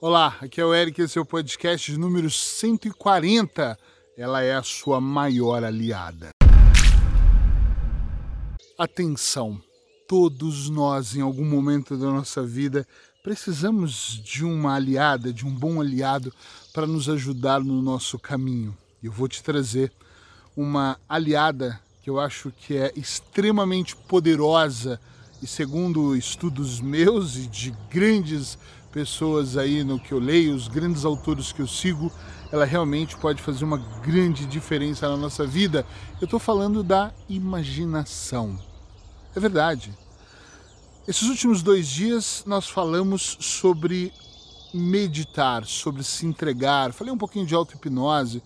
Olá, aqui é o Eric, esse é o podcast número 140. Ela é a sua maior aliada. Atenção, todos nós, em algum momento da nossa vida, precisamos de uma aliada, de um bom aliado para nos ajudar no nosso caminho. Eu vou te trazer uma aliada que eu acho que é extremamente poderosa e segundo estudos meus e de grandes pessoas aí no que eu leio, os grandes autores que eu sigo, ela realmente pode fazer uma grande diferença na nossa vida. Eu estou falando da imaginação. É verdade. Esses últimos dois dias nós falamos sobre meditar, sobre se entregar. Falei um pouquinho de auto-hipnose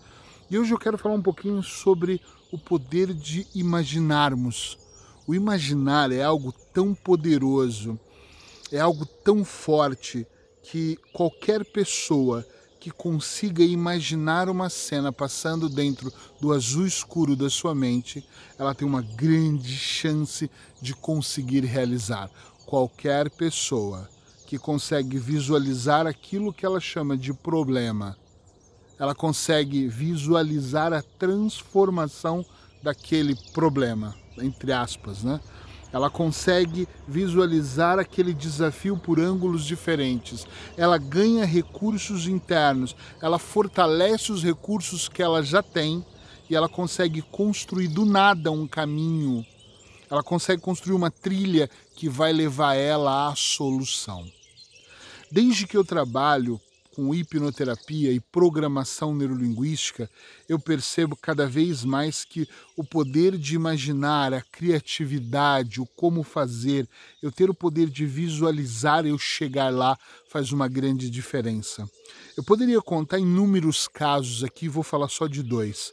e hoje eu quero falar um pouquinho sobre o poder de imaginarmos. O imaginar é algo tão poderoso, é algo tão forte que qualquer pessoa que consiga imaginar uma cena passando dentro do azul escuro da sua mente, ela tem uma grande chance de conseguir realizar. Qualquer pessoa que consegue visualizar aquilo que ela chama de problema, ela consegue visualizar a transformação daquele problema, entre aspas, né? Ela consegue visualizar aquele desafio por ângulos diferentes. Ela ganha recursos internos, ela fortalece os recursos que ela já tem e ela consegue construir do nada um caminho. Ela consegue construir uma trilha que vai levar ela à solução. Desde que eu trabalho com hipnoterapia e programação neurolinguística, eu percebo cada vez mais que o poder de imaginar, a criatividade, o como fazer, eu ter o poder de visualizar eu chegar lá faz uma grande diferença. Eu poderia contar inúmeros casos aqui, vou falar só de dois.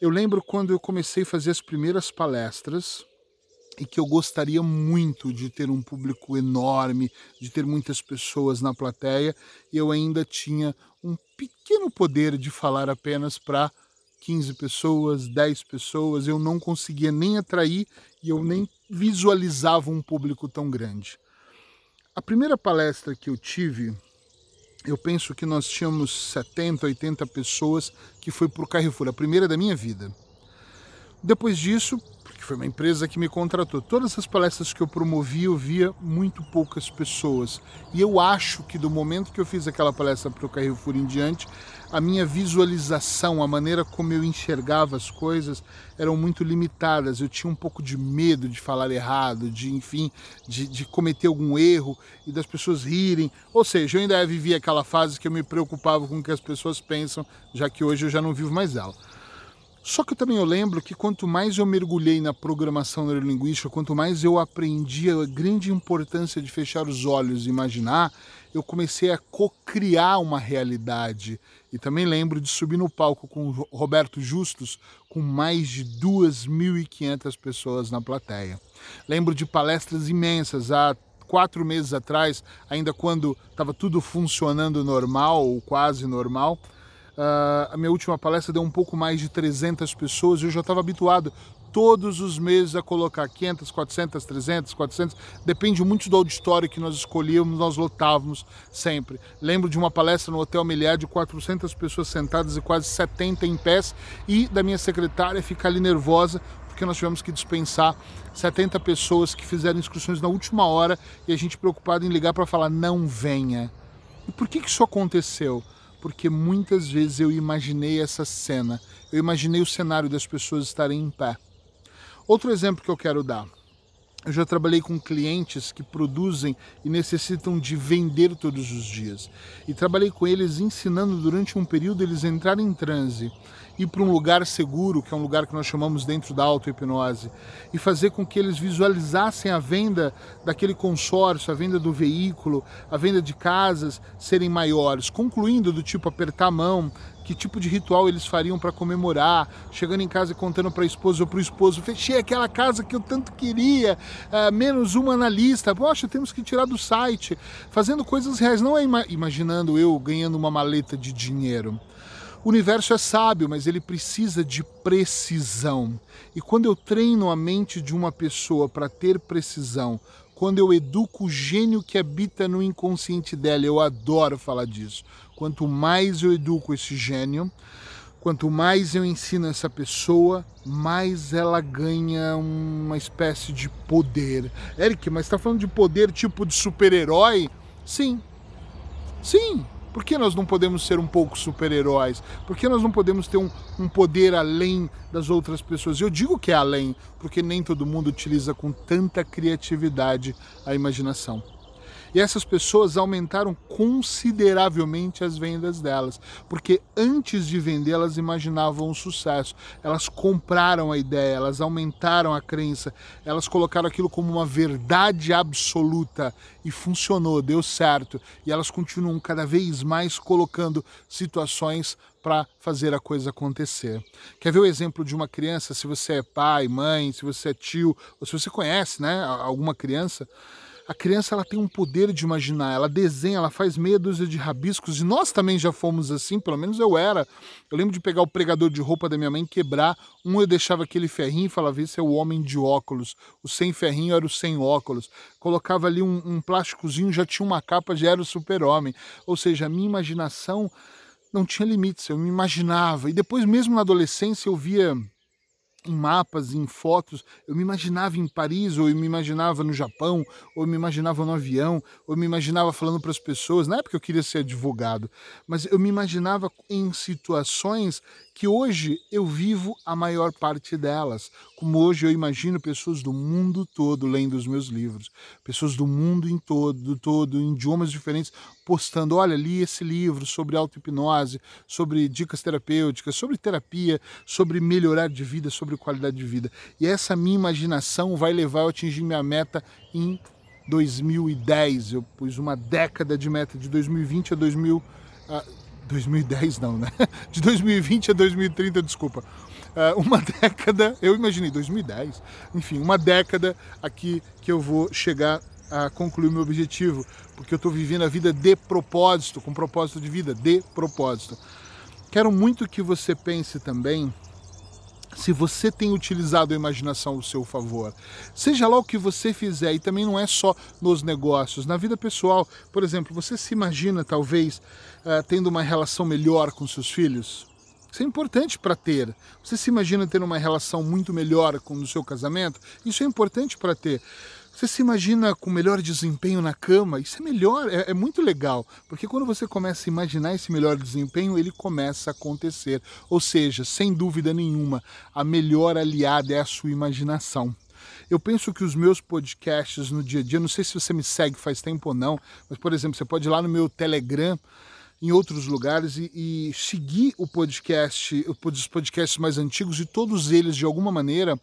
Eu lembro quando eu comecei a fazer as primeiras palestras, e que eu gostaria muito de ter um público enorme, de ter muitas pessoas na plateia, e eu ainda tinha um pequeno poder de falar apenas para 15 pessoas, 10 pessoas, eu não conseguia nem atrair e eu nem visualizava um público tão grande. A primeira palestra que eu tive, eu penso que nós tínhamos 70, 80 pessoas que foi para o Carrefour, a primeira da minha vida. Depois disso, foi uma empresa que me contratou, todas as palestras que eu promovi eu via muito poucas pessoas. E eu acho que do momento que eu fiz aquela palestra para o Carrefour em diante, a minha visualização, a maneira como eu enxergava as coisas eram muito limitadas. Eu tinha um pouco de medo de falar errado, de enfim, de, de cometer algum erro e das pessoas rirem. Ou seja, eu ainda vivia aquela fase que eu me preocupava com o que as pessoas pensam, já que hoje eu já não vivo mais ela. Só que também eu lembro que quanto mais eu mergulhei na programação neurolinguística, quanto mais eu aprendi a grande importância de fechar os olhos e imaginar, eu comecei a co-criar uma realidade. E também lembro de subir no palco com o Roberto Justus, com mais de 2.500 pessoas na plateia. Lembro de palestras imensas há quatro meses atrás, ainda quando estava tudo funcionando normal ou quase normal Uh, a minha última palestra deu um pouco mais de 300 pessoas eu já estava habituado todos os meses a colocar 500, 400, 300, 400, depende muito do auditório que nós escolhíamos, nós lotávamos sempre. Lembro de uma palestra no Hotel Meliá de 400 pessoas sentadas e quase 70 em pés e da minha secretária ficar ali nervosa porque nós tivemos que dispensar 70 pessoas que fizeram inscrições na última hora e a gente preocupado em ligar para falar não venha. E por que, que isso aconteceu? Porque muitas vezes eu imaginei essa cena, eu imaginei o cenário das pessoas estarem em pé. Outro exemplo que eu quero dar. Eu já trabalhei com clientes que produzem e necessitam de vender todos os dias. E trabalhei com eles ensinando durante um período eles entrarem em transe, ir para um lugar seguro, que é um lugar que nós chamamos dentro da auto-hipnose, e fazer com que eles visualizassem a venda daquele consórcio, a venda do veículo, a venda de casas serem maiores, concluindo do tipo apertar a mão, que tipo de ritual eles fariam para comemorar, chegando em casa e contando para a esposa ou para o esposo, fechei aquela casa que eu tanto queria, uh, menos uma na lista, poxa, temos que tirar do site, fazendo coisas reais, não é ima imaginando eu ganhando uma maleta de dinheiro. O universo é sábio, mas ele precisa de precisão. E quando eu treino a mente de uma pessoa para ter precisão, quando eu educo o gênio que habita no inconsciente dela. Eu adoro falar disso. Quanto mais eu educo esse gênio, quanto mais eu ensino essa pessoa, mais ela ganha uma espécie de poder. Eric, mas está falando de poder tipo de super-herói? Sim. Sim, por que nós não podemos ser um pouco super-heróis? Por que nós não podemos ter um, um, poder além das outras pessoas? Eu digo que é além, porque nem todo mundo utiliza com tanta criatividade a imaginação. E essas pessoas aumentaram consideravelmente as vendas delas, porque antes de vender elas imaginavam o sucesso. Elas compraram a ideia, elas aumentaram a crença, elas colocaram aquilo como uma verdade absoluta e funcionou, deu certo. E elas continuam cada vez mais colocando situações para fazer a coisa acontecer. Quer ver o exemplo de uma criança? Se você é pai, mãe, se você é tio, ou se você conhece, né, alguma criança, a criança ela tem um poder de imaginar, ela desenha, ela faz meia dúzia de rabiscos e nós também já fomos assim, pelo menos eu era. Eu lembro de pegar o pregador de roupa da minha mãe, quebrar, um eu deixava aquele ferrinho e falava, esse é o homem de óculos, o sem ferrinho era o sem óculos. Colocava ali um, um plásticozinho, já tinha uma capa, já era o super-homem. Ou seja, a minha imaginação não tinha limites, eu me imaginava. E depois, mesmo na adolescência, eu via em mapas, em fotos, eu me imaginava em Paris, ou eu me imaginava no Japão, ou eu me imaginava no avião, ou eu me imaginava falando para as pessoas. Na época eu queria ser advogado, mas eu me imaginava em situações que hoje eu vivo a maior parte delas. Como hoje eu imagino pessoas do mundo todo lendo os meus livros, pessoas do mundo em todo, todo em idiomas diferentes, postando, olha, li esse livro sobre auto-hipnose, sobre dicas terapêuticas, sobre terapia, sobre melhorar de vida, sobre qualidade de vida. E essa minha imaginação vai levar eu a atingir minha meta em 2010. Eu pus uma década de meta de 2020 a 2000 2010 não, né? De 2020 a 2030, desculpa. Uh, uma década, eu imaginei 2010, enfim, uma década aqui que eu vou chegar a concluir meu objetivo, porque eu estou vivendo a vida de propósito, com propósito de vida, de propósito. Quero muito que você pense também se você tem utilizado a imaginação ao seu favor. Seja lá o que você fizer, e também não é só nos negócios, na vida pessoal. Por exemplo, você se imagina talvez uh, tendo uma relação melhor com seus filhos? Isso é importante para ter. Você se imagina ter uma relação muito melhor com o seu casamento? Isso é importante para ter. Você se imagina com melhor desempenho na cama? Isso é melhor, é, é, muito legal, porque quando você começa a imaginar esse melhor desempenho, ele começa a acontecer. Ou seja, sem dúvida nenhuma, a melhor aliada é a sua imaginação. Eu penso que os meus podcasts no dia a dia, não sei se você me segue faz tempo ou não, mas por exemplo, você pode ir lá no meu Telegram, em outros lugares e, e seguir o podcast, os podcasts mais antigos e todos eles de alguma maneira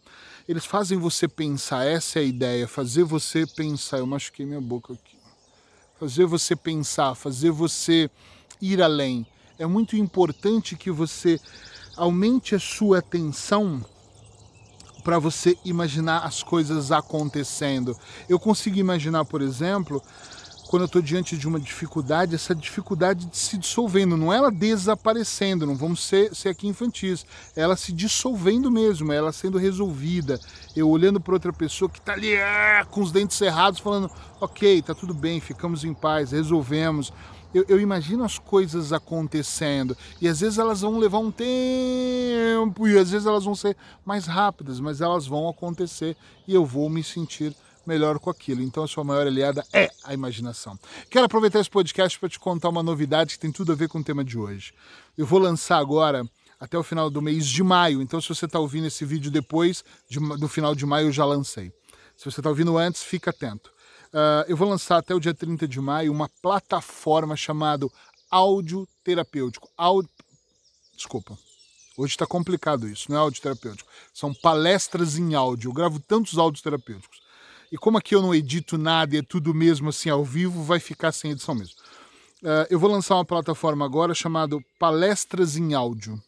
eles fazem você pensar, essa é a ideia, fazer você pensar. Eu machuquei minha boca aqui. Fazer você pensar, fazer você ir além. É muito importante que você aumente a sua atenção para você imaginar as coisas acontecendo. Eu consigo imaginar, por exemplo, quando eu estou diante de uma dificuldade, essa dificuldade se dissolvendo, não é ela desaparecendo, não vamos ser, ser aqui infantis, é ela se dissolvendo mesmo, é ela sendo resolvida. Eu olhando para outra pessoa que está ali é, com os dentes cerrados, falando: ok, está tudo bem, ficamos em paz, resolvemos. Eu, eu, imagino as coisas acontecendo e às vezes elas vão levar um tempo e às vezes elas vão ser mais rápidas, mas elas vão acontecer e eu vou me sentir melhor com aquilo. Então a sua maior aliada é a imaginação. Quero aproveitar esse podcast para te contar uma novidade que tem tudo a ver com o tema de hoje. Eu vou lançar agora até o final do mês de maio. Então, se você está ouvindo esse vídeo depois de, do final de maio, eu já lancei. Se você está ouvindo antes, fica atento. Uh, eu vou lançar até o dia 30 de maio uma plataforma chamada Áudio Terapêutico. Desculpa. Hoje está complicado isso, não é áudio terapêutico. São palestras em áudio. Eu gravo tantos áudios terapêuticos. E como aqui eu não edito nada e é tudo mesmo assim ao vivo, vai ficar sem edição mesmo. Uh, eu vou lançar uma plataforma agora chamada Palestras em Áudio.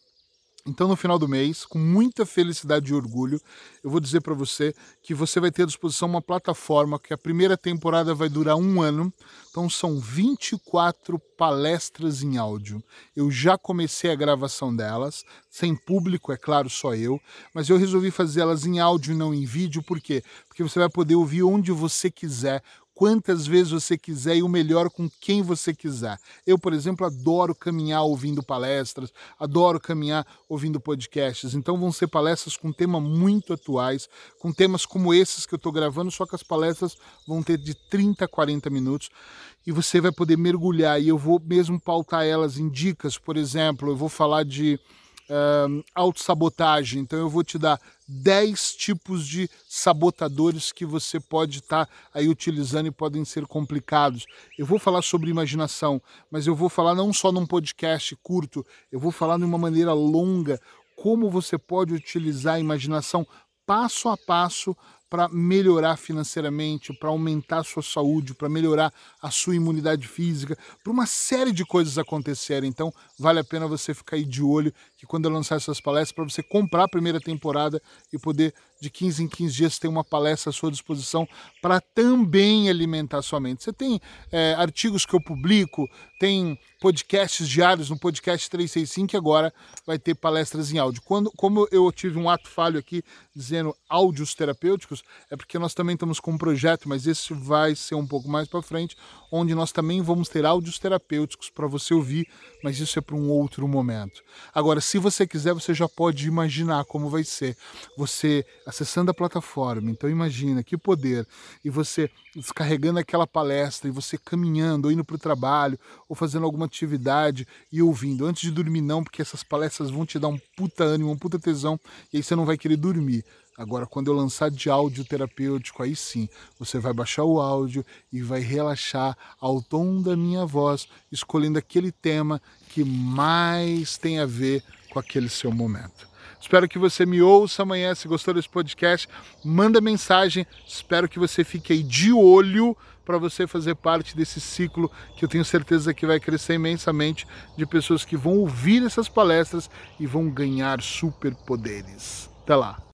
Então, no final do mês, com muita felicidade e orgulho, eu vou dizer para você que você vai ter à disposição uma plataforma que a primeira temporada vai durar um ano. Então, são 24 palestras em áudio. Eu já comecei a gravação delas, sem público, é claro, só eu, mas eu resolvi fazer elas em áudio e não em vídeo, por quê? Porque você vai poder ouvir onde você quiser, quantas vezes você quiser e o melhor com quem você quiser. Eu, por exemplo, adoro caminhar ouvindo palestras, adoro caminhar ouvindo podcasts. Então vão ser palestras com temas muito atuais, com temas como esses que eu estou gravando, só que as palestras vão ter de 30 a 40 minutos e você vai poder mergulhar e eu vou mesmo pautar elas em dicas, por exemplo, eu vou falar de uh, autossabotagem. Então eu vou te dar 10 tipos de sabotadores que você pode estar tá aí utilizando e podem ser complicados. Eu vou falar sobre imaginação, mas eu vou falar não só num podcast curto, eu vou falar de uma maneira longa como você pode utilizar a imaginação passo a passo para melhorar financeiramente, para aumentar a sua saúde, para melhorar a sua imunidade física, para uma série de coisas acontecerem. Então, vale a pena você ficar aí de olho que quando eu lançar essas palestras, para você comprar a primeira temporada e poder de 15 em 15 dias ter uma palestra à sua disposição para também alimentar sua mente. Você tem é, artigos que eu publico, tem podcasts diários no podcast 365 que agora vai ter palestras em áudio. Quando, como eu tive um ato falho aqui dizendo áudios terapêuticos, é porque nós também estamos com um projeto, mas esse vai ser um pouco mais para frente, onde nós também vamos ter áudios terapêuticos para você ouvir, mas isso é para um outro momento. Agora, se você quiser, você já pode imaginar como vai ser. Você acessando a plataforma, então imagina que poder, e você descarregando aquela palestra, e você caminhando, ou indo para o trabalho, ou fazendo alguma atividade e ouvindo. Antes de dormir, não, porque essas palestras vão te dar um puta ânimo, um puta tesão, e aí você não vai querer dormir. Agora, quando eu lançar de áudio terapêutico, aí sim, você vai baixar o áudio e vai relaxar ao tom da minha voz, escolhendo aquele tema que mais tem a ver com aquele seu momento. Espero que você me ouça amanhã. Se gostou desse podcast, manda mensagem. Espero que você fique aí de olho para você fazer parte desse ciclo que eu tenho certeza que vai crescer imensamente de pessoas que vão ouvir essas palestras e vão ganhar superpoderes. Até lá!